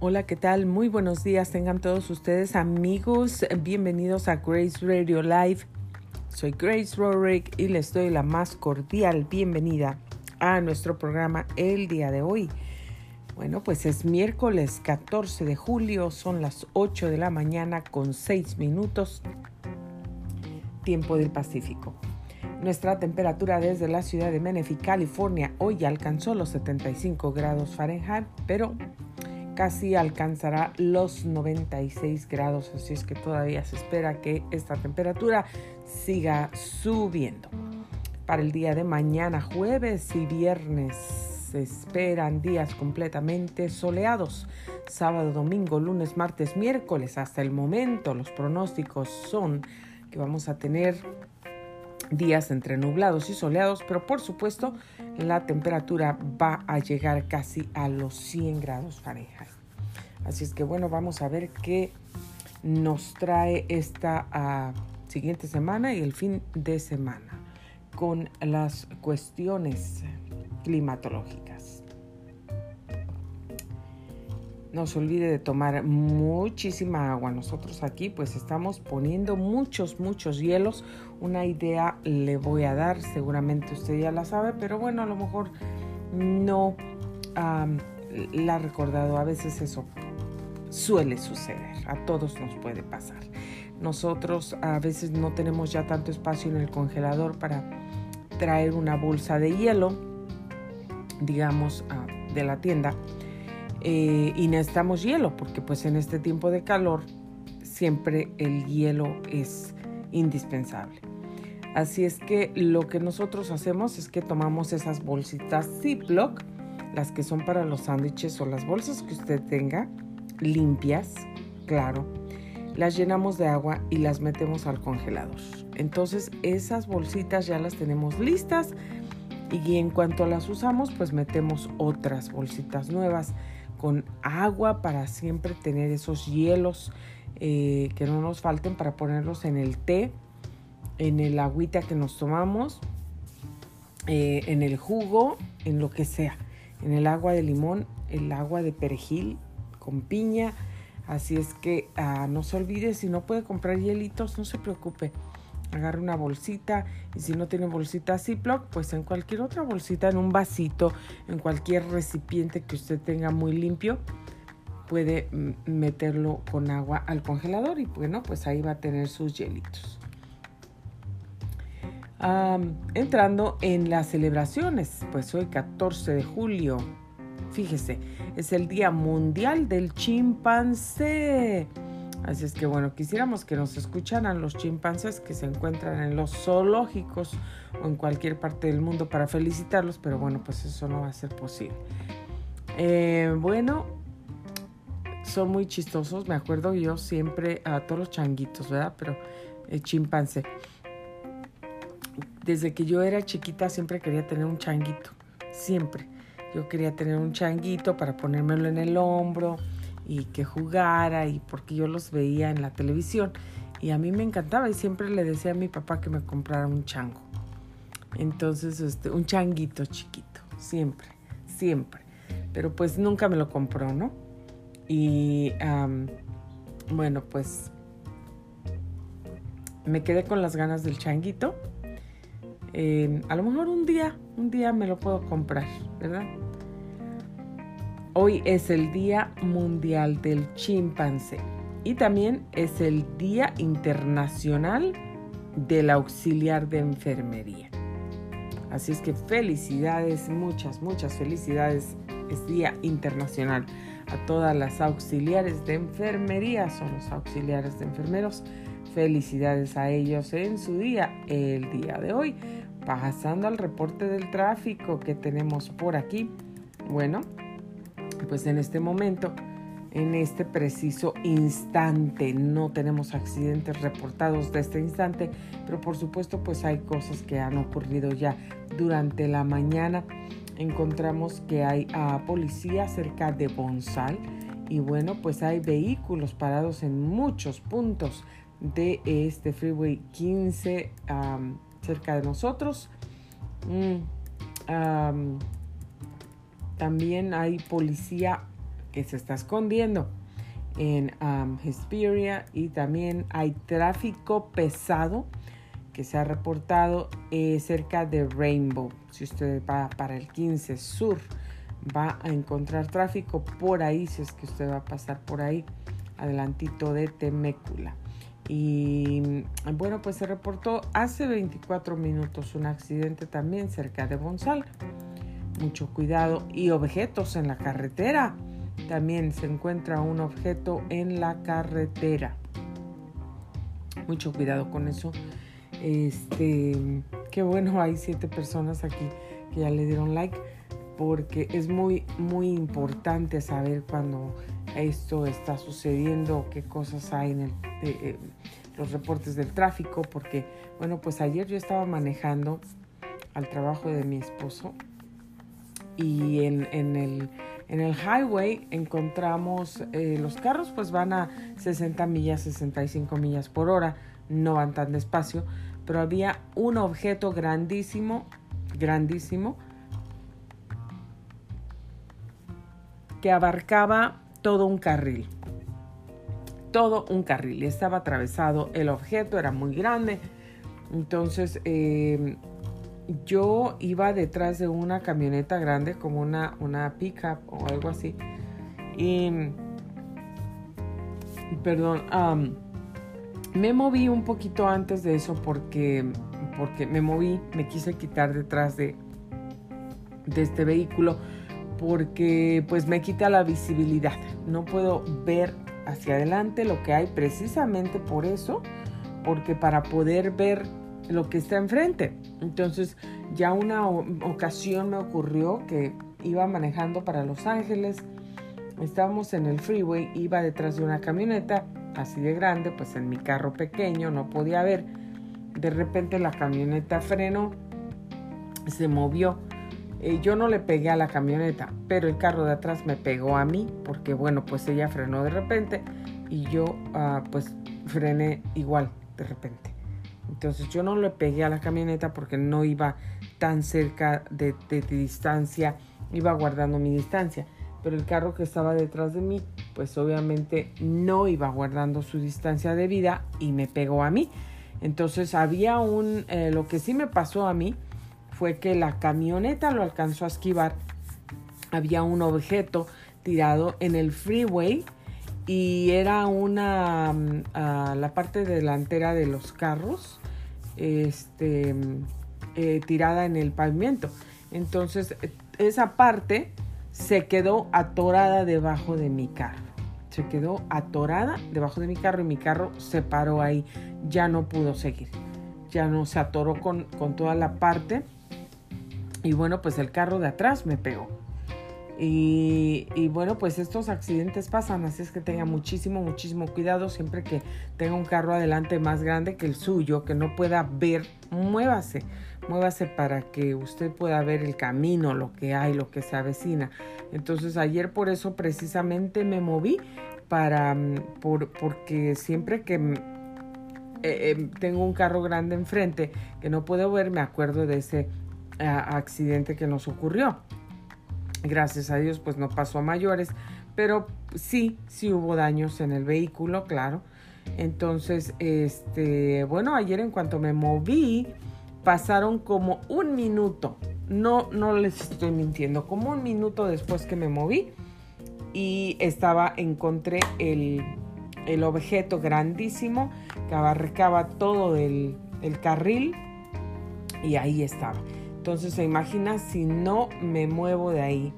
Hola, ¿qué tal? Muy buenos días. Tengan todos ustedes amigos. Bienvenidos a Grace Radio Live. Soy Grace Rorick y les doy la más cordial bienvenida a nuestro programa el día de hoy. Bueno, pues es miércoles 14 de julio, son las 8 de la mañana con 6 minutos, tiempo del Pacífico. Nuestra temperatura desde la ciudad de Menifee, California, hoy alcanzó los 75 grados Fahrenheit, pero casi alcanzará los 96 grados, así es que todavía se espera que esta temperatura siga subiendo. Para el día de mañana, jueves y viernes, se esperan días completamente soleados. Sábado, domingo, lunes, martes, miércoles. Hasta el momento los pronósticos son que vamos a tener días entre nublados y soleados, pero por supuesto la temperatura va a llegar casi a los 100 grados Fahrenheit. Así es que bueno, vamos a ver qué nos trae esta uh, siguiente semana y el fin de semana con las cuestiones climatológicas. No se olvide de tomar muchísima agua. Nosotros aquí pues estamos poniendo muchos, muchos hielos. Una idea le voy a dar, seguramente usted ya la sabe, pero bueno, a lo mejor no la ha recordado. A veces eso suele suceder, a todos nos puede pasar. Nosotros a veces no tenemos ya tanto espacio en el congelador para traer una bolsa de hielo, digamos, ah, de la tienda. Eh, y necesitamos hielo porque pues en este tiempo de calor siempre el hielo es indispensable. Así es que lo que nosotros hacemos es que tomamos esas bolsitas Ziploc, las que son para los sándwiches o las bolsas que usted tenga, limpias, claro, las llenamos de agua y las metemos al congelador. Entonces esas bolsitas ya las tenemos listas y en cuanto las usamos pues metemos otras bolsitas nuevas con agua para siempre tener esos hielos eh, que no nos falten para ponerlos en el té, en el agüita que nos tomamos, eh, en el jugo, en lo que sea, en el agua de limón, el agua de perejil con piña. Así es que ah, no se olvide, si no puede comprar hielitos, no se preocupe agarre una bolsita y si no tiene bolsita Ziploc, pues en cualquier otra bolsita, en un vasito, en cualquier recipiente que usted tenga muy limpio, puede mm, meterlo con agua al congelador y bueno, pues ahí va a tener sus hielitos. Entrando en las celebraciones, pues hoy 14 de julio, fíjese, es el Día Mundial del Chimpancé. Así es que bueno, quisiéramos que nos escucharan los chimpancés que se encuentran en los zoológicos o en cualquier parte del mundo para felicitarlos, pero bueno, pues eso no va a ser posible. Eh, bueno, son muy chistosos, me acuerdo yo siempre a todos los changuitos, ¿verdad? Pero el chimpancé. Desde que yo era chiquita siempre quería tener un changuito, siempre. Yo quería tener un changuito para ponérmelo en el hombro y que jugara y porque yo los veía en la televisión y a mí me encantaba y siempre le decía a mi papá que me comprara un chango. Entonces, este, un changuito chiquito, siempre, siempre. Pero pues nunca me lo compró, ¿no? Y bueno, pues me quedé con las ganas del changuito. Em, a lo mejor un día, un día me lo puedo comprar, ¿verdad? Hoy es el Día Mundial del Chimpancé y también es el Día Internacional del Auxiliar de Enfermería. Así es que felicidades, muchas, muchas felicidades. Es Día Internacional a todas las auxiliares de enfermería, son los auxiliares de enfermeros. Felicidades a ellos en su día, el día de hoy. Pasando al reporte del tráfico que tenemos por aquí. Bueno, pues en este momento, en este preciso instante, no tenemos accidentes reportados de este instante, pero por supuesto pues hay cosas que han ocurrido ya durante la mañana. Encontramos que hay a policía cerca de Bonsal y bueno pues hay vehículos parados en muchos puntos de este Freeway 15 cerca de nosotros. Mm, también hay policía que se está escondiendo en Hesperia y también hay tráfico pesado que se ha reportado eh, cerca de Rainbow. Si usted va para el 15 Sur, va a encontrar tráfico por ahí, si es que usted va a pasar por ahí, adelantito de Temécula. Y bueno, pues se reportó hace 24 minutos un accidente también cerca de Bonsal. Mucho cuidado y objetos en la carretera. También se encuentra un objeto en la carretera. Mucho cuidado con eso. Este, qué bueno, hay siete personas aquí que ya le dieron like porque es muy, muy importante saber cuando esto está sucediendo, qué cosas hay en eh, los reportes del tráfico, porque, bueno, pues ayer yo estaba manejando al trabajo de mi esposo y en, el, en el highway encontramos eh, los carros pues van a 60 millas, 65 millas por hora, no van tan despacio, pero había un objeto grandísimo, grandísimo, que abarcaba todo un carril. Todo un carril. Estaba atravesado el objeto, era muy grande. Entonces em, yo iba detrás de una camioneta grande, como una, una pickup o algo así. Y, perdón, me moví un poquito antes de eso porque, porque me moví, me quise quitar detrás de, de este vehículo porque pues me quita la visibilidad. No puedo ver hacia adelante lo que hay precisamente por eso, porque para poder ver lo que está enfrente. Entonces ya una ocasión me ocurrió que iba manejando para Los Ángeles, estábamos en el freeway, iba detrás de una camioneta así de grande, pues en mi carro pequeño no podía ver. De repente la camioneta frenó, se movió eh, yo no le pegué a la camioneta, pero el carro de atrás me pegó a mí porque, bueno, pues ella frenó de repente y yo, ah, pues, frené igual de repente. Entonces yo no le pegué a la camioneta porque no iba tan cerca de, distancia, iba guardando mi distancia. Pero el carro que estaba detrás de mí, pues obviamente no iba guardando su distancia de vida y me pegó a mí. Entonces había un, eh, lo que sí me pasó a mí, fue que la camioneta lo alcanzó a esquivar. Había un objeto tirado en el freeway y era una mm, la parte delantera de los carros este eh, tirada en el pavimento. Entonces esa parte se quedó atorada debajo de mi carro. Se quedó atorada debajo de mi carro y mi carro se paró ahí. Ya no pudo seguir. Ya no se atoró con, con toda la parte y bueno, pues el carro de atrás me pegó. Y, bueno, pues estos accidentes pasan, así es que tenga muchísimo, muchísimo cuidado siempre que tenga un carro adelante más grande que el suyo, que no pueda ver, muévase, muévase para que usted pueda ver el camino, lo que hay, lo que se avecina. Entonces ayer por eso precisamente me moví para, mm, por, porque siempre que mm, eh, eh, tengo un carro grande enfrente que no puedo ver, me acuerdo de ese accidente que nos ocurrió. Gracias a Dios pues no pasó a mayores, pero sí, sí hubo daños en el vehículo, claro. Entonces, este, bueno, ayer en cuanto me moví, pasaron como un minuto. No, no les estoy mintiendo, como un minuto después que me moví y estaba, encontré el, el objeto grandísimo que abarcaba todo el, el carril y ahí estaba. Entonces se imagina si no me muevo de ahí.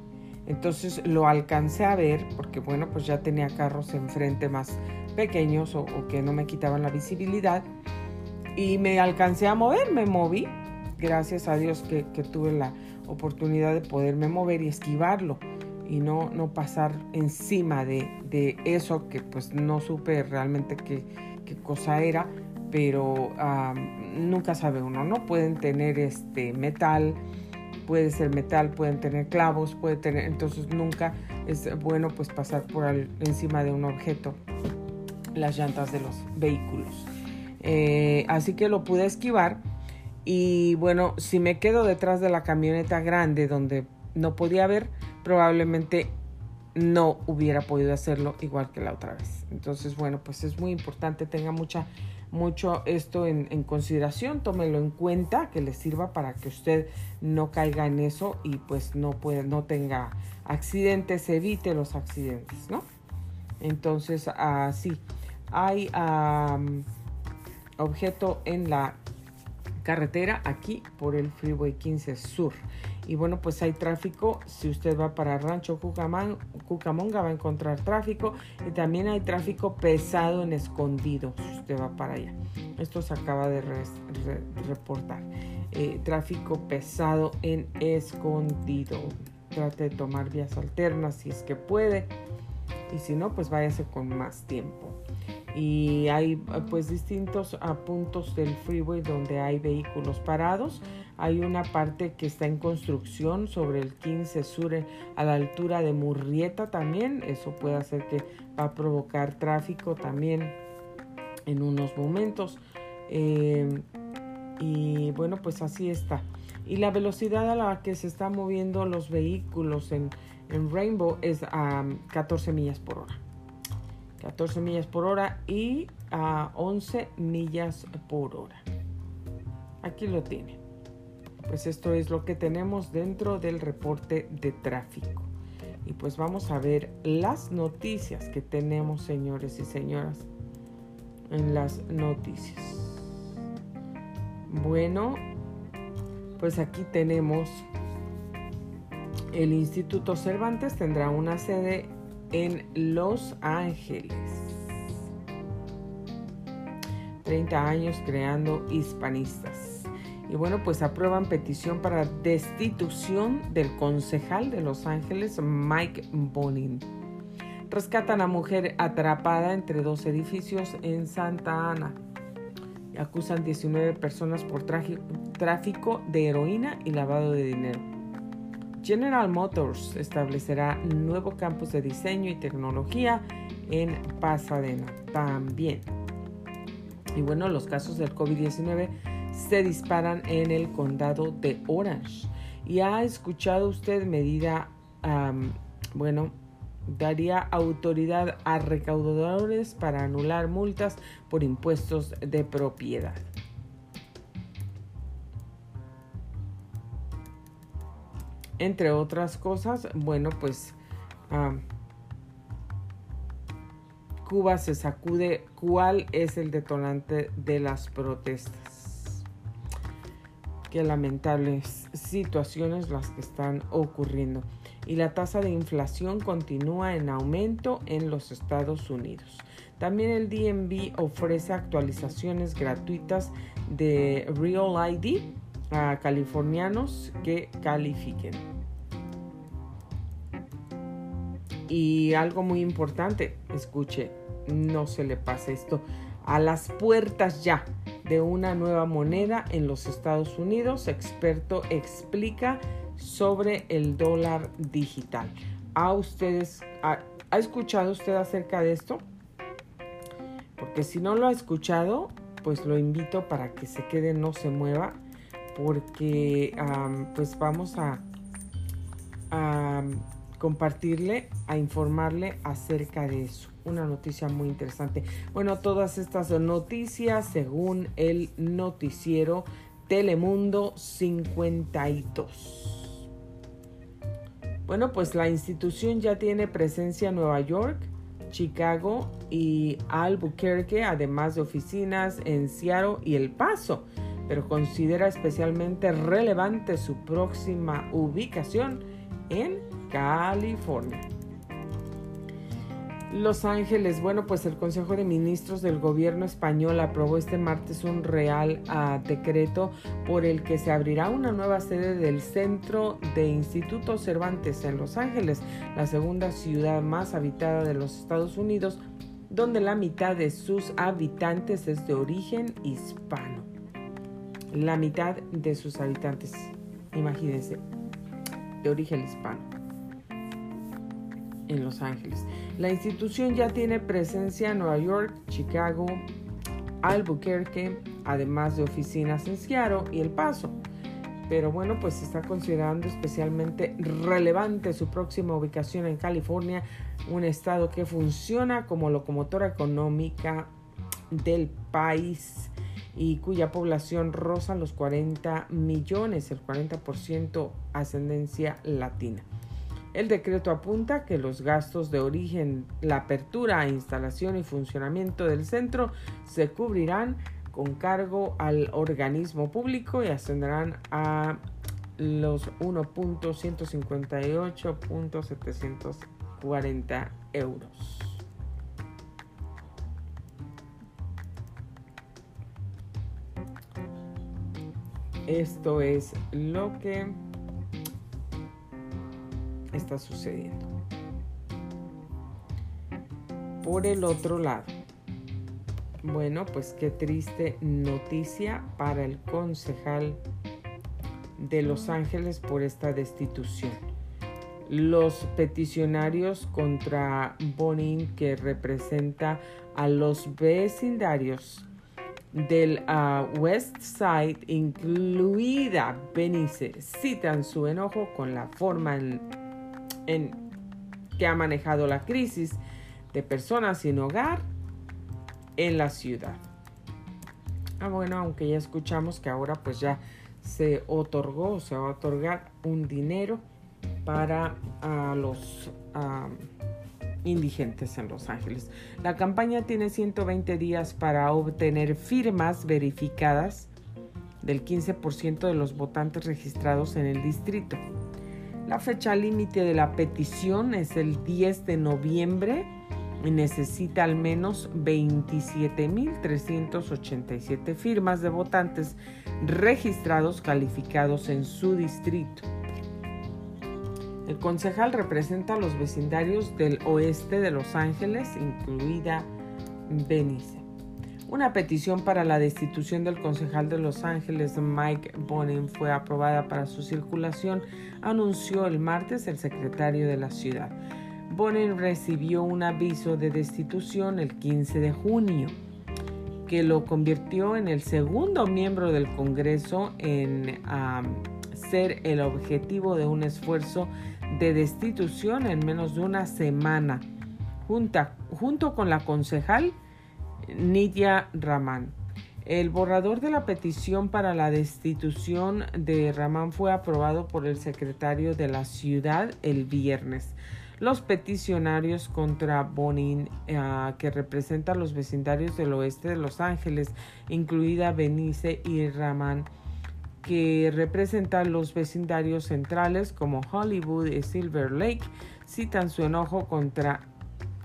Entonces lo alcancé a ver porque bueno, pues ya tenía carros enfrente más pequeños o, que no me quitaban la visibilidad. Y me alcancé a mover, me moví. Gracias a Dios que, tuve la oportunidad de poderme mover y esquivarlo y no, no pasar encima de, de eso que pues no supe realmente qué, qué cosa era pero nunca sabe uno, ¿no? Pueden tener este metal, puede ser metal, pueden tener clavos, puede tener, entonces nunca es bueno pues pasar por encima de un objeto las llantas de los vehículos. Eh, así que lo pude esquivar y bueno, si me quedo detrás de la camioneta grande donde no podía ver, probablemente no hubiera podido hacerlo igual que la otra vez. Entonces, bueno, pues es muy importante, tenga mucha, mucho esto en, consideración, tómelo en cuenta, que le sirva para que usted no caiga en eso y pues no, puede, no tenga accidentes, evite los accidentes, ¿no? Entonces, así, hay objeto en la carretera aquí por el Freeway 15 Sur. Y bueno, pues hay tráfico. Si usted va para Rancho Cucamonga va a encontrar tráfico. Y también hay tráfico pesado en escondido si usted va para allá. Esto se acaba de reportar. Eh, tráfico pesado en escondido. Trate de tomar vías alternas si es que puede. Y si no, pues váyase con más tiempo y hay pues distintos puntos del freeway donde hay vehículos parados. Hay una parte que está en construcción sobre el 15 Sur a la altura de Murrieta también. Eso puede hacer que va a provocar tráfico también en unos momentos. Eh, y bueno, pues así está. Y la velocidad a la que se están moviendo los vehículos en, en Rainbow es a 14 millas por hora. 14 millas por hora y a 11 millas por hora. Aquí lo tiene. Pues esto es lo que tenemos dentro del reporte de tráfico. Y pues vamos a ver las noticias que tenemos, señores y señoras, en las noticias. Bueno, pues aquí tenemos el Instituto Cervantes tendrá una sede en Los Ángeles. 30 años creando hispanistas. Y bueno, pues aprueban petición para destitución del concejal de Los Ángeles, Mike Bonin. Rescatan a mujer atrapada entre dos edificios en Santa Ana. Acusan 19 personas por tráfico de heroína y lavado de dinero. General Motors establecerá nuevo campus de diseño y tecnología en Pasadena también. Y bueno, los casos del COVID-19 se disparan en el condado de Orange. Y ha escuchado usted medida, bueno, daría autoridad a recaudadores para anular multas por impuestos de propiedad. Entre otras cosas, bueno, pues Cuba se sacude cuál es el detonante de las protestas. Qué lamentables situaciones las que están ocurriendo. Y la tasa de inflación continúa en aumento en los Estados Unidos. También el DMV ofrece actualizaciones gratuitas de Real ID a californianos que califiquen. Y algo muy importante, escuche, no se le pase esto. A las puertas ya de una nueva moneda en los Estados Unidos, experto explica sobre el dólar digital. ¿Ha, ustedes, ha, ¿Ha escuchado usted acerca de esto? Porque si no lo ha escuchado, pues lo invito para que se quede, no se mueva porque pues vamos a, compartirle, a informarle acerca de eso. Una noticia muy interesante. Bueno, todas estas noticias según el noticiero Telemundo 52. Bueno, pues la institución ya tiene presencia en Nueva York, Chicago y Albuquerque, además de oficinas en Seattle y El Paso pero considera especialmente relevante su próxima ubicación en California. Los Ángeles, bueno, pues el Consejo de Ministros del Gobierno español aprobó este martes un real uh, decreto por el que se abrirá una nueva sede del Centro de Instituto Cervantes en Los Ángeles, la segunda ciudad más habitada de los Estados Unidos, donde la mitad de sus habitantes es de origen hispano la mitad de sus habitantes, imagínense, de origen hispano en Los Ángeles. La institución ya tiene presencia en Nueva York, Chicago, Albuquerque, además de oficinas en Seattle y El Paso. pero bueno, pues está considerando especialmente relevante su próxima ubicación en California, un estado que funciona como locomotora económica del país y cuya población roza los 40 millones, el 40% ascendencia latina. El decreto apunta que los gastos de origen, la apertura, instalación y funcionamiento del centro se cubrirán con cargo al organismo público y ascenderán a los 1.158.740 euros. Esto es lo que está sucediendo. Por el otro lado, bueno, pues qué triste noticia para el concejal de Los Ángeles por esta destitución. Los peticionarios contra Bonin, que representa a los vecindarios del ah, West Side, incluida Benice, citan su enojo con la forma en que ha manejado la crisis de personas sin hogar en la ciudad. Ah, bueno, aunque ya escuchamos que ahora pues ya se otorgó, se va a otorgar un dinero para los indigentes en Los Ángeles. La campaña tiene 120 días para obtener firmas verificadas del 15% de los votantes registrados en el distrito. La fecha límite de la petición es el 10 de noviembre necesita al menos 27.387 firmas de votantes registrados calificados en su distrito. El concejal representa a los vecindarios del oeste de Los Ángeles, incluida Benice. Una petición para la destitución del concejal de Los Ángeles, Mike Bonin, fue aprobada para su circulación, anunció el martes el secretario de la ciudad. Bonin recibió un aviso de destitución el 15 de junio, que lo convirtió en el segundo miembro del Congreso en ser el objetivo de un esfuerzo de destitución en menos de una semana, junto con la concejal Nidia Raman. El borrador de la petición para la destitución de Raman fue aprobado por el secretario de la ciudad el viernes. Los peticionarios contra Bonin, eh, que representa a los vecindarios del oeste de Los Ángeles, incluida Benice y Raman, que representa los vecindarios centrales como Hollywood y Silver Lake, citan su enojo contra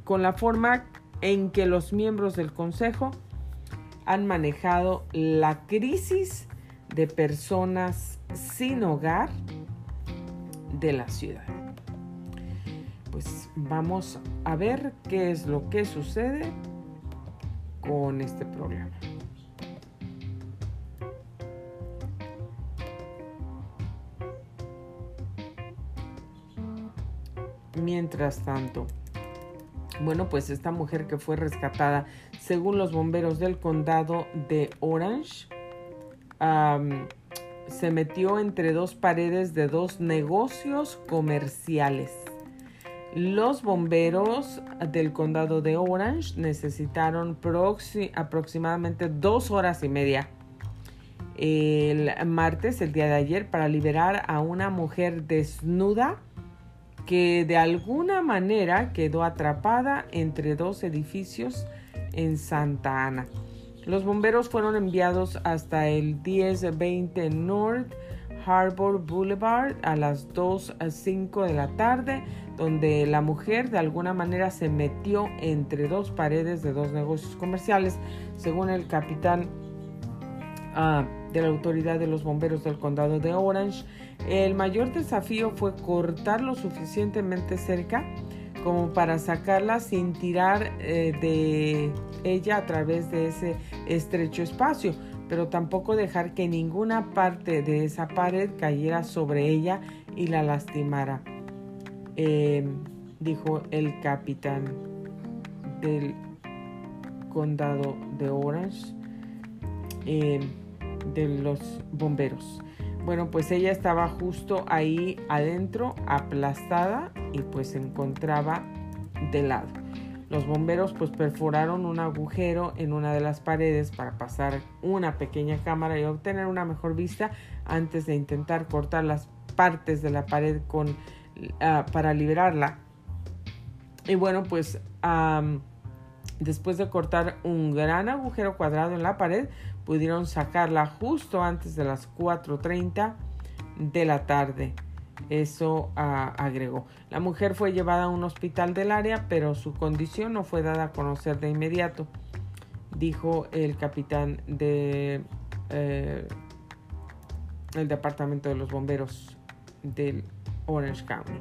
con la forma en que los miembros del Consejo han manejado la crisis de personas sin hogar de la ciudad pues vamos a ver qué es lo que sucede con este problema. Mientras tanto, bueno, pues esta mujer que fue rescatada, según los bomberos del condado de Orange, se metió entre dos paredes de dos negocios comerciales. Los bomberos del condado de Orange necesitaron aproximadamente dos horas y media el martes, el día de ayer, para liberar a una mujer desnuda que de alguna manera quedó atrapada entre dos edificios en Santa Ana. Los bomberos fueron enviados hasta el 1020 North Harbor Boulevard a las 2 a 5 de la tarde, donde la mujer de alguna manera se metió entre dos paredes de dos negocios comerciales, según el capitán ah, de la autoridad de los bomberos del condado de Orange. El mayor desafío fue cortar lo suficientemente cerca como para sacarla sin tirar eh, de ella a través de ese estrecho espacio pero tampoco dejar que ninguna parte de esa pared cayera sobre ella y la lastimara, eh, dijo el capitán del condado de Orange eh, de los bomberos. Bueno, pues ella estaba justo ahí adentro, aplastada y pues se encontraba de lado. Los bomberos pues perforaron un agujero en una de las paredes para pasar una pequeña cámara y obtener una mejor vista antes de intentar cortar las partes de la pared con, ah, para liberarla. Y bueno, pues después de cortar un gran agujero cuadrado en la pared, pudieron sacarla justo antes de las 4.30 de la tarde. Eso ah, agregó. La mujer fue llevada a un hospital del área, pero su condición no fue dada a conocer de inmediato, dijo el capitán de eh, el departamento de los bomberos del Orange County.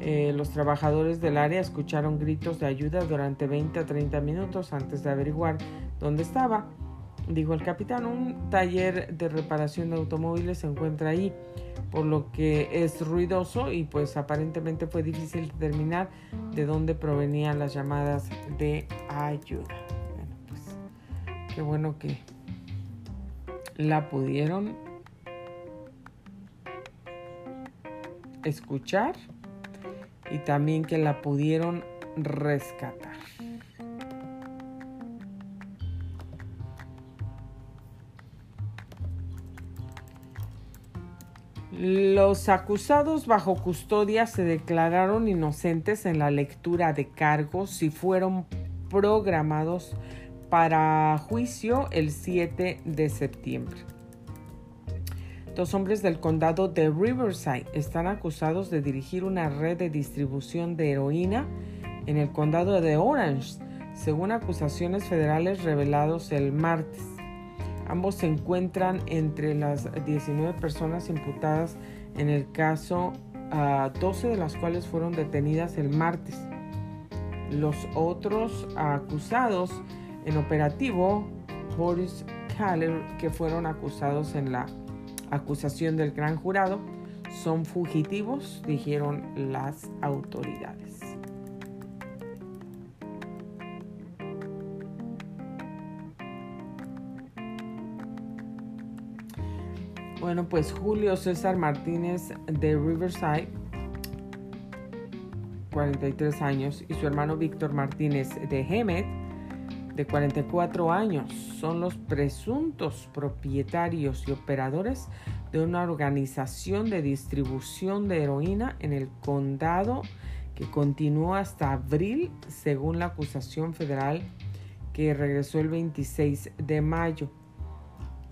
Eh, los trabajadores del área escucharon gritos de ayuda durante 20 a 30 minutos antes de averiguar dónde estaba. Dijo el capitán, un taller de reparación de automóviles se encuentra ahí, por lo que es ruidoso y pues aparentemente fue difícil determinar de dónde provenían las llamadas de ayuda. Bueno, pues qué bueno que la pudieron escuchar y también que la pudieron rescatar. Los acusados bajo custodia se declararon inocentes en la lectura de cargos y fueron programados para juicio el 7 de septiembre. Dos hombres del condado de Riverside están acusados de dirigir una red de distribución de heroína en el condado de Orange, según acusaciones federales revelados el martes. Ambos se encuentran entre las 19 personas imputadas en el caso, 12 de las cuales fueron detenidas el martes. Los otros acusados en operativo, Boris Kaller, que fueron acusados en la acusación del gran jurado son fugitivos, dijeron las autoridades. Bueno, pues Julio César Martínez de Riverside, 43 años, y su hermano Víctor Martínez de Hemet, de 44 años, son los presuntos propietarios y operadores de una organización de distribución de heroína en el condado que continuó hasta abril, según la acusación federal que regresó el 26 de mayo.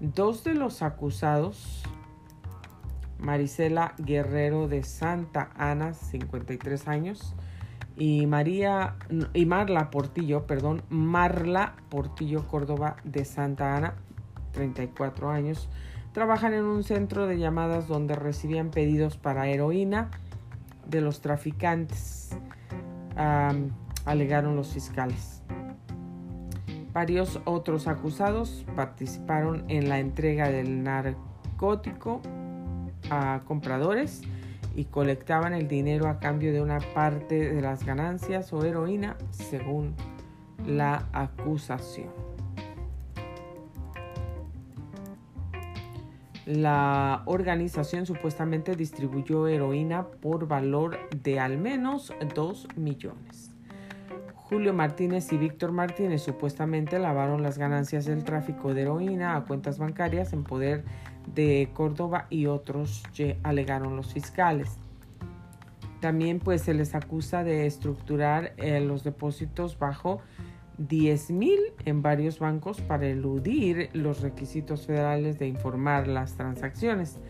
Dos de los acusados, Marisela Guerrero de Santa Ana, 53 años, y María y Marla Portillo, perdón, Marla Portillo Córdoba de Santa Ana, 34 años, trabajan en un centro de llamadas donde recibían pedidos para heroína de los traficantes, alegaron los fiscales. Varios otros acusados participaron en la entrega del narcótico a compradores y colectaban el dinero a cambio de una parte de las ganancias o heroína, según la acusación. La organización supuestamente distribuyó heroína por valor de al menos 2 millones. Julio Martínez y Víctor Martínez supuestamente lavaron las ganancias del tráfico de heroína a cuentas bancarias en poder de Córdoba y otros alegaron los fiscales. También pues se les acusa de estructurar eh, los depósitos bajo 10 mil en varios bancos para eludir los requisitos federales de informar las transacciones.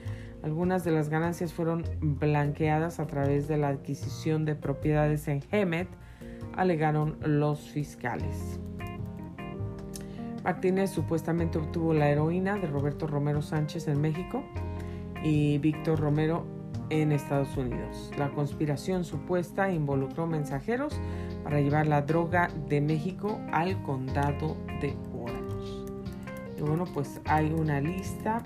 Algunas de las ganancias fueron blanqueadas a través de la adquisición de propiedades en Hemet, alegaron los fiscales. Martínez supuestamente obtuvo la heroína de Roberto Romero Sánchez en México y Víctor Romero en Estados Unidos. La conspiración supuesta involucró mensajeros para llevar la droga de México al condado de Orange. Y bueno, pues hay una lista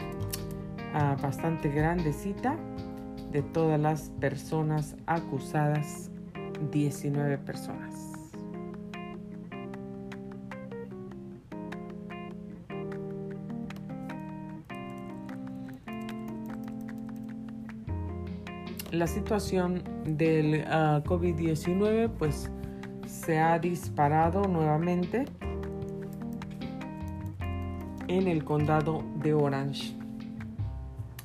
ah, bastante grandecita de todas las personas acusadas, 19 personas. La situación del ah, COVID-19 pues se ha disparado nuevamente en el condado de Orange.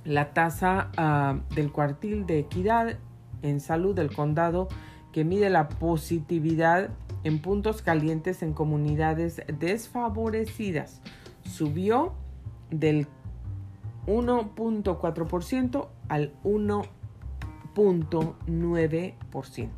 La tasa ah, del cuartil de equidad en salud del condado que mide la positividad en puntos calientes en comunidades desfavorecidas subió del 1.4% al 1.9%.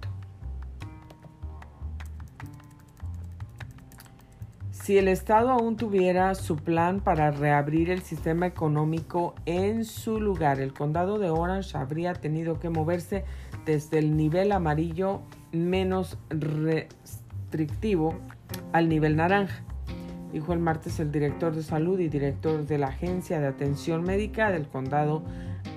Si el Estado aún tuviera su plan para reabrir el sistema económico en su lugar, el condado de Orange habría tenido que moverse desde el nivel amarillo menos restrictivo al nivel naranja, dijo el martes el director de salud y director de la Agencia de Atención Médica del condado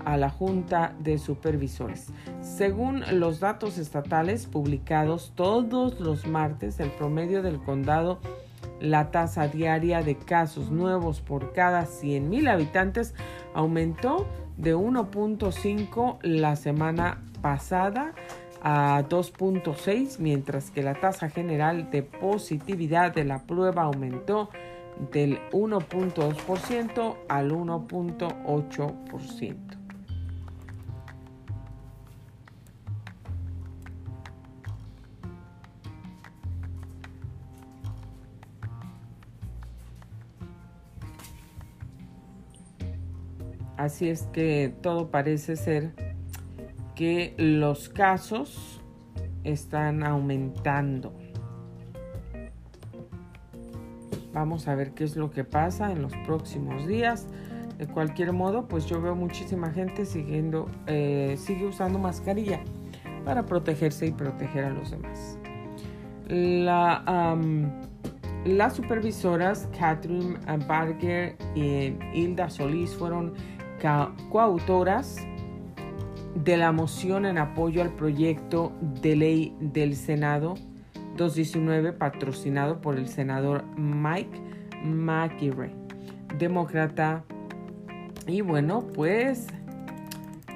a la Junta de Supervisores. Según los datos estatales publicados todos los martes, el promedio del condado la tasa diaria de casos nuevos por cada 100.000 habitantes aumentó de 1.5 la semana pasada a 2.6, mientras que la tasa general de positividad de la prueba aumentó del 1.2% al 1.8%. Así es que todo parece ser que los casos están aumentando. Vamos a ver qué es lo que pasa en los próximos días. De cualquier modo, pues yo veo muchísima gente siguiendo, eh, sigue usando mascarilla para protegerse y proteger a los demás. La, las supervisoras Catherine Barger y Hilda Solís fueron coautoras de la moción en apoyo al proyecto de ley del Senado 219 patrocinado por el senador Mike McIrey, demócrata. Y bueno, pues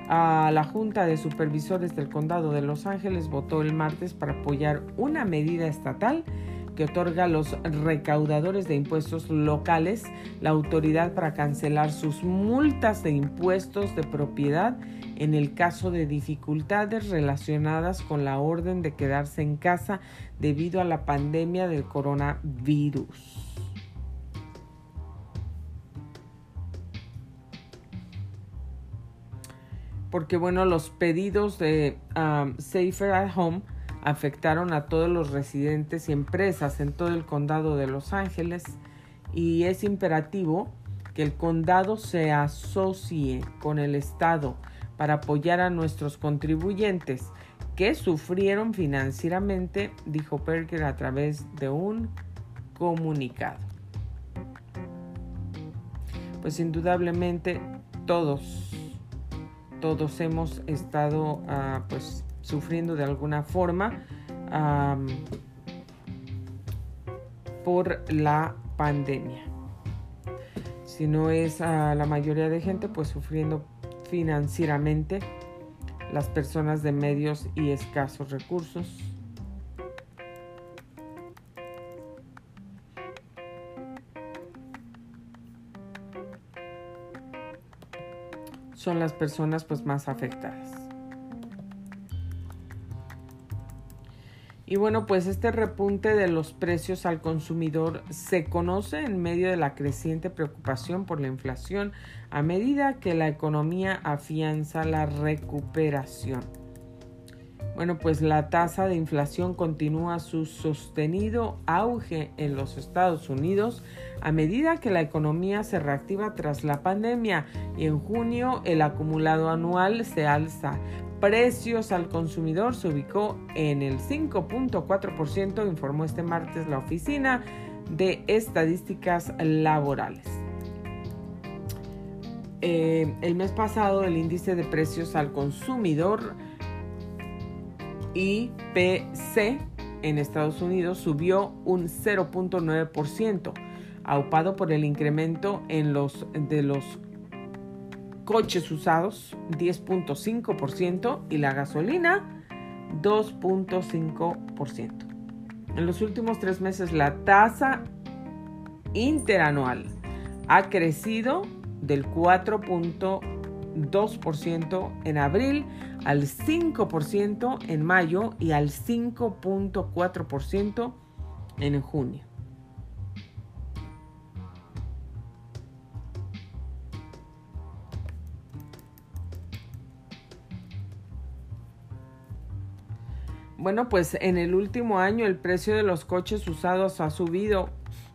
a la Junta de Supervisores del Condado de Los Ángeles votó el martes para apoyar una medida estatal que otorga a los recaudadores de impuestos locales la autoridad para cancelar sus multas de impuestos de propiedad en el caso de dificultades relacionadas con la orden de quedarse en casa debido a la pandemia del coronavirus. Porque bueno, los pedidos de um, Safer at Home afectaron a todos los residentes y empresas en todo el condado de Los Ángeles y es imperativo que el condado se asocie con el Estado para apoyar a nuestros contribuyentes que sufrieron financieramente, dijo Perker a través de un comunicado. Pues indudablemente todos, todos hemos estado uh, pues sufriendo de alguna forma por la pandemia. Si no es a la mayoría de gente, pues sufriendo financieramente las personas de medios y escasos recursos. Son las personas pues más afectadas. Y bueno, pues este repunte de los precios al consumidor se conoce en medio de la creciente preocupación por la inflación a medida que la economía afianza la recuperación. Bueno, pues la tasa de inflación continúa su sostenido auge en los Estados Unidos a medida que la economía se reactiva tras la pandemia y en junio el acumulado anual se alza precios al consumidor se ubicó en el 5.4%, informó este martes la Oficina de Estadísticas Laborales. Eh, el mes pasado el índice de precios al consumidor IPC en Estados Unidos subió un 0.9%, aupado por el incremento en los de los coches usados 10.5% y la gasolina 2.5%. En los últimos tres meses la tasa interanual ha crecido del 4.2% en abril al 5% en mayo y al 5.4% en junio. Bueno, pues en el último año el precio de los coches usados ha subido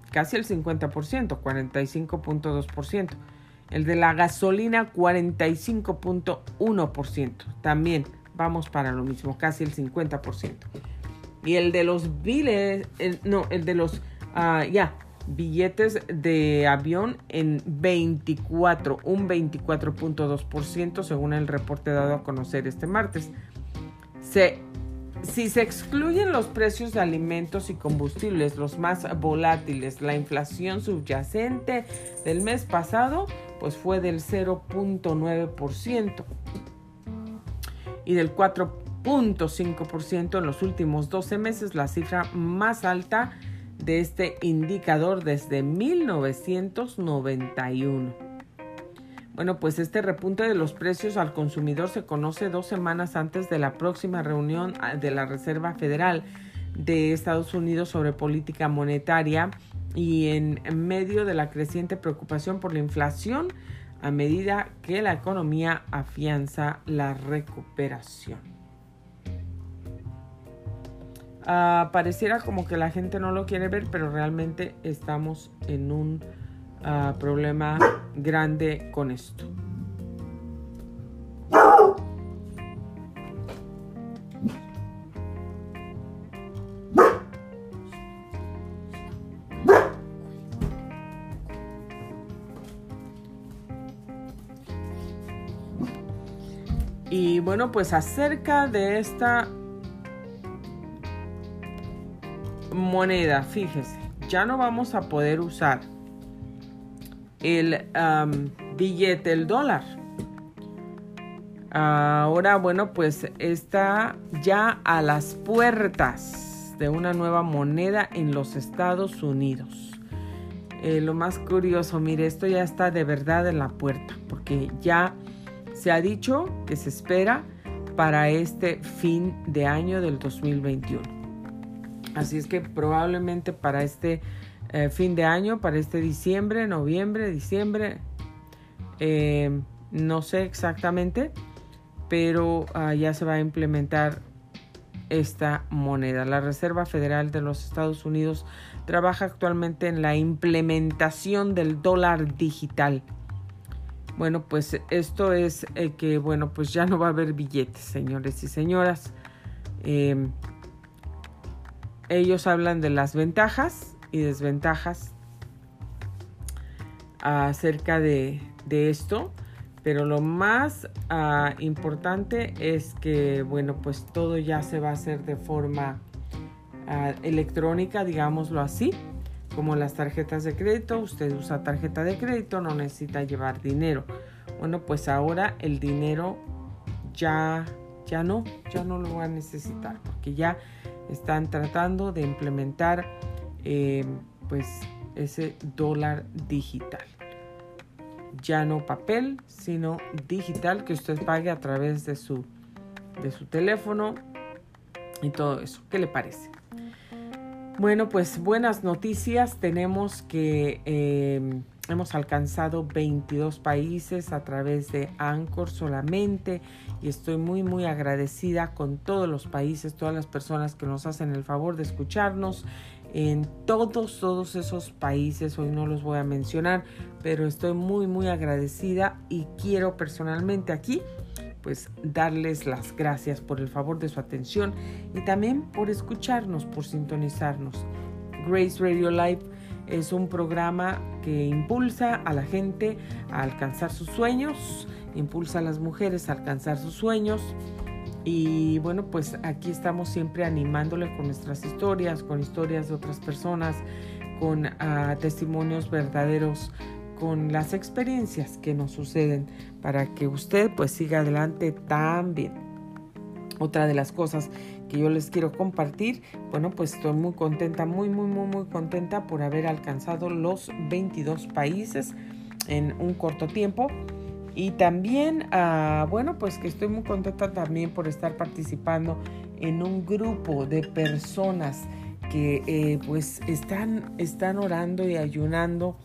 casi el 50%, 45.2%. El de la gasolina 45.1%. También vamos para lo mismo, casi el 50%. Y el de los biles, no, el de los, ah, ya, billetes de avión en 24, un 24.2% según el reporte dado a conocer este martes. Se si se excluyen los precios de alimentos y combustibles, los más volátiles, la inflación subyacente del mes pasado, pues fue del 0.9% y del 4.5% en los últimos 12 meses, la cifra más alta de este indicador desde 1991. Bueno, pues este repunte de los precios al consumidor se conoce dos semanas antes de la próxima reunión ah, de la Reserva Federal de Estados Unidos sobre política monetaria y en medio de la creciente preocupación por la inflación a medida que la economía afianza la recuperación. Ah, pareciera como que la gente no lo quiere ver, pero realmente estamos en un problema grande con esto. Pues acerca de esta moneda, fíjese, ya no vamos a poder usar el billete, el dólar. Ahora, bueno, pues está ya a las puertas de una nueva moneda en los Estados Unidos. Eh, lo más curioso, mire, esto ya está de verdad en la puerta, porque ya se ha dicho que se espera para este fin de año del 2021. Así es que probablemente para este eh, fin de año, para este diciembre, noviembre, diciembre. Eh, no sé exactamente, pero ah, ya se va a implementar esta moneda. La Reserva Federal de los Estados Unidos trabaja actualmente en la implementación del dólar digital. Bueno, pues esto es eh, que, bueno, pues ya no va a haber billetes, señores y señoras. ellos hablan de las ventajas y desventajas acerca de, esto, pero lo más ah, importante es que, bueno, pues todo ya se va a hacer de forma ah, electrónica, digámoslo así, como las tarjetas de crédito. Usted usa tarjeta de crédito, no necesita llevar dinero. Bueno, pues ahora el dinero ya, ya no, ya no lo va a necesitar, porque ya están tratando de implementar eh, pues ese dólar digital. Ya no papel, sino digital que usted pague a través de su, de su teléfono y todo eso. ¿Qué le parece? Bueno, pues buenas noticias. Tenemos que eh, hemos alcanzado 22 países a través de Anchor solamente y estoy muy muy agradecida con todos los países, todas las personas que nos hacen el favor de escucharnos en todos, todos esos países. Hoy no los voy a mencionar, pero estoy muy, muy agradecida y quiero personalmente aquí pues darles las gracias por el favor de su atención y también por escucharnos, por sintonizarnos. Grace Radio Live es un programa que impulsa a la gente a alcanzar sus sueños, impulsa a las mujeres a alcanzar sus sueños y bueno, pues aquí estamos siempre animándole con nuestras historias, con historias de otras personas, con ah, testimonios verdaderos, con las experiencias que nos suceden para que usted pues siga adelante también. Otra de las cosas que yo les quiero compartir, bueno, pues estoy muy contenta, muy, muy, muy, muy contenta por haber alcanzado los 22 países en un corto tiempo. Y también, ah, bueno, pues que estoy muy contenta también por estar participando en un grupo de personas que eh, pues están, están orando y ayunando.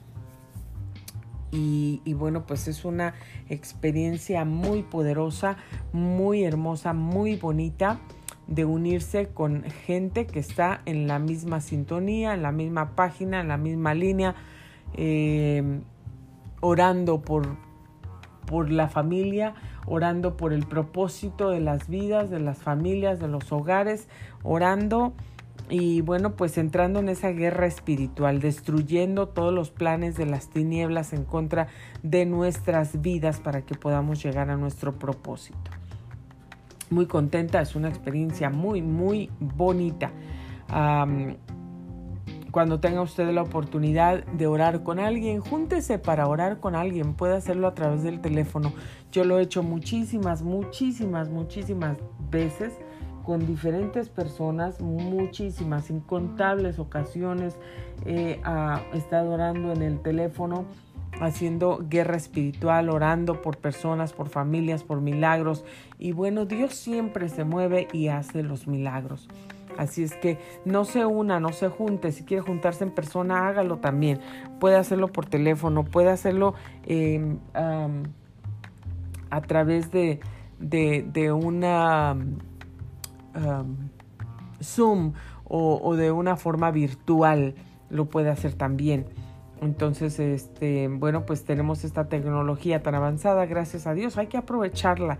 Y, bueno, pues es una experiencia muy poderosa, muy hermosa, muy bonita de unirse con gente que está en la misma sintonía, en la misma página, en la misma línea, eh, orando por, por la familia, orando por el propósito de las vidas, de las familias, de los hogares, orando y bueno, pues entrando en esa guerra espiritual, destruyendo todos los planes de las tinieblas en contra de nuestras vidas para que podamos llegar a nuestro propósito. Muy contenta, es una experiencia muy, muy bonita cuando tenga usted la oportunidad de orar con alguien, júntese para orar con alguien. Puede hacerlo a través del teléfono. Yo lo he hecho muchísimas, muchísimas, muchísimas veces con diferentes personas, muchísimas, incontables ocasiones. He estado orando en el teléfono haciendo guerra espiritual, orando por personas, por familias, por milagros. Y bueno, Dios siempre se mueve y hace los milagros. Así es que no se una, no se junte. Si quiere juntarse en persona, hágalo también. Puede hacerlo por teléfono, puede hacerlo em, a través de, una Zoom o, de una forma virtual. Lo puede hacer también. Entonces, este, bueno, pues tenemos esta tecnología tan avanzada, gracias a Dios, hay que aprovecharla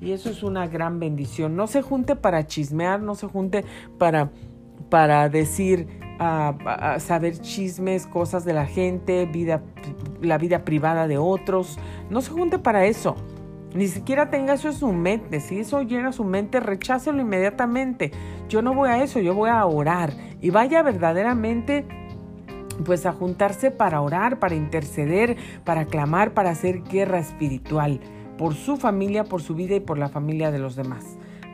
y eso es una gran bendición. No se junte para chismear, no se junte para, para decir, uh, saber chismes, cosas de la gente, vida, la vida privada de otros. No se junte para eso. Ni siquiera tenga eso en su mente. Si eso llega a su mente, rechácelo inmediatamente. Yo no voy a eso, yo voy a orar. Y vaya verdaderamente pues a juntarse para orar, para interceder, para clamar, para hacer guerra espiritual por su familia, por su vida y por la familia de los demás,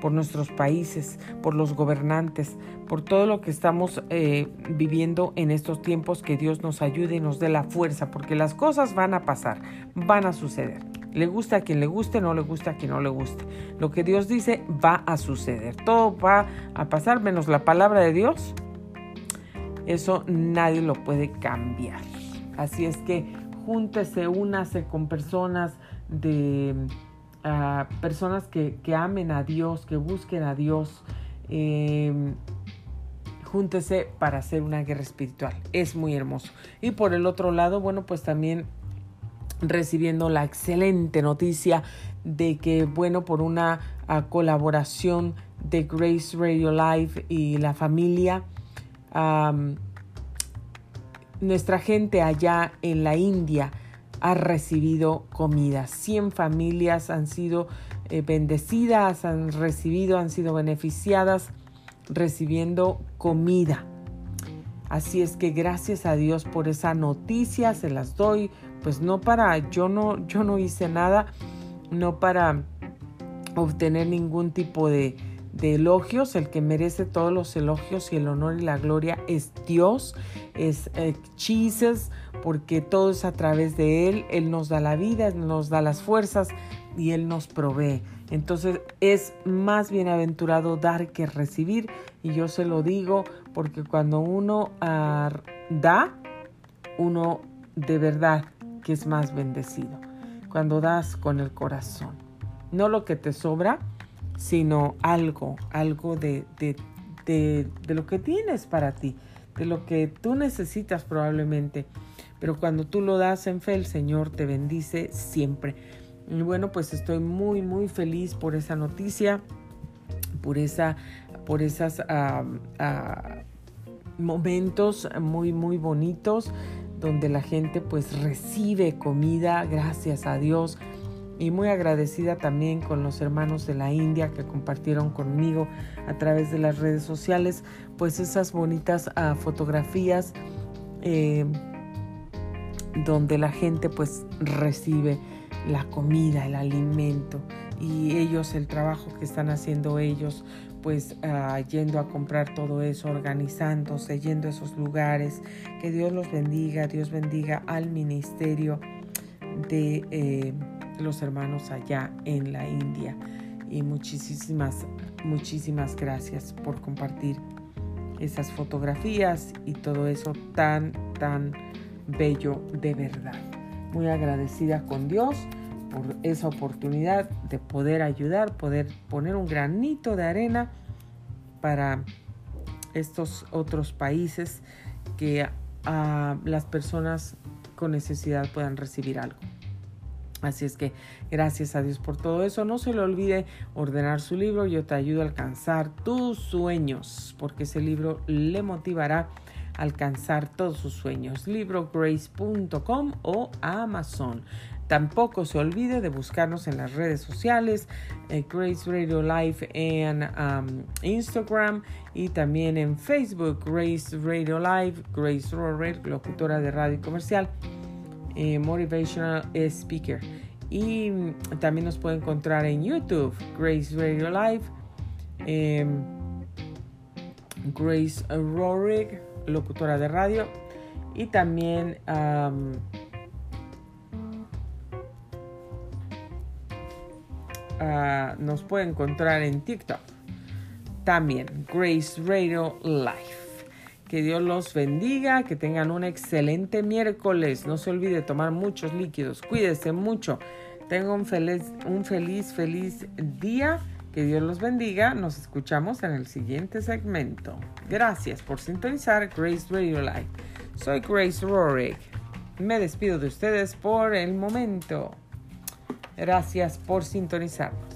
por nuestros países, por los gobernantes, por todo lo que estamos eh, viviendo en estos tiempos, que Dios nos ayude y nos dé la fuerza, porque las cosas van a pasar, van a suceder. Le gusta a quien le guste, no le gusta a quien no le guste. Lo que Dios dice va a suceder. Todo va a pasar menos la palabra de Dios. Eso nadie lo puede cambiar. Así es que júntese, únase con personas de ah, personas que, amen a Dios, que busquen a Dios. Em, júntese para hacer una guerra espiritual. Es muy hermoso. Y por el otro lado, bueno, pues también recibiendo la excelente noticia de que, bueno, por una ah, colaboración de Grace Radio Live y la familia, nuestra gente allá en la India ha recibido comida. 100 familias han sido eh, bendecidas, han recibido, han sido beneficiadas recibiendo comida. Así es que gracias a Dios por esa noticia, se las doy, pues no para, yo no, yo no hice nada, no para obtener ningún tipo de, elogios, el que merece todos los elogios y el honor y la gloria es Dios, es eh, Jesus, porque todo es a través de Él, Él nos da la vida, nos da las fuerzas y Él nos provee. Entonces es más bienaventurado dar que recibir y yo se lo digo porque cuando uno ah, da, uno de verdad que es más bendecido. Cuando das con el corazón, no lo que te sobra, sino algo, algo de, de, de, lo que tienes para ti, de lo que tú necesitas probablemente. Pero cuando tú lo das en fe, el Señor te bendice siempre. Y bueno, pues estoy muy, muy feliz por esa noticia, por, esa, por esos momentos muy, muy bonitos donde la gente pues recibe comida, gracias a Dios. Y muy agradecida también con los hermanos de la India que compartieron conmigo a través de las redes sociales pues esas bonitas ah, fotografías eh, donde la gente pues recibe la comida, el alimento y ellos, el trabajo que están haciendo ellos, pues uh, yendo a comprar todo eso, organizándose, yendo a esos lugares. Que Dios los bendiga, Dios bendiga al ministerio de eh, los hermanos allá en la India. Y muchísimas, muchísimas gracias por compartir esas fotografías y todo eso tan, tan bello de verdad. Muy agradecida con Dios esa oportunidad de poder ayudar, poder poner un granito de arena para estos otros países que a las personas con necesidad puedan recibir algo. Así es que gracias a Dios por todo eso. No se le olvide ordenar su libro. Yo te ayudo a alcanzar tus sueños, porque ese libro le motivará a alcanzar todos sus sueños. Librograce.com o Amazon. Tampoco se olvide de buscarnos en las redes sociales, eh, Grace Radio Live en Instagram y también en Facebook, Grace Radio Live, Grace Rorer, locutora de radio comercial, eh, Motivational Speaker. Y mm, también nos puede encontrar en YouTube, Grace Radio Live, em, Grace Rorig, locutora de radio. Y también uh, nos puede encontrar en TikTok. También Grace Radio Life. Que Dios los bendiga, que tengan un excelente miércoles. No se olvide tomar muchos líquidos. Cuídese mucho. Tenga un feliz, un feliz, feliz día. Que Dios los bendiga. Nos escuchamos en el siguiente segmento. Gracias por sintonizar Grace Radio Live. Soy Grace Rorick. Me despido de ustedes por el momento. Gracias por sintonizarnos.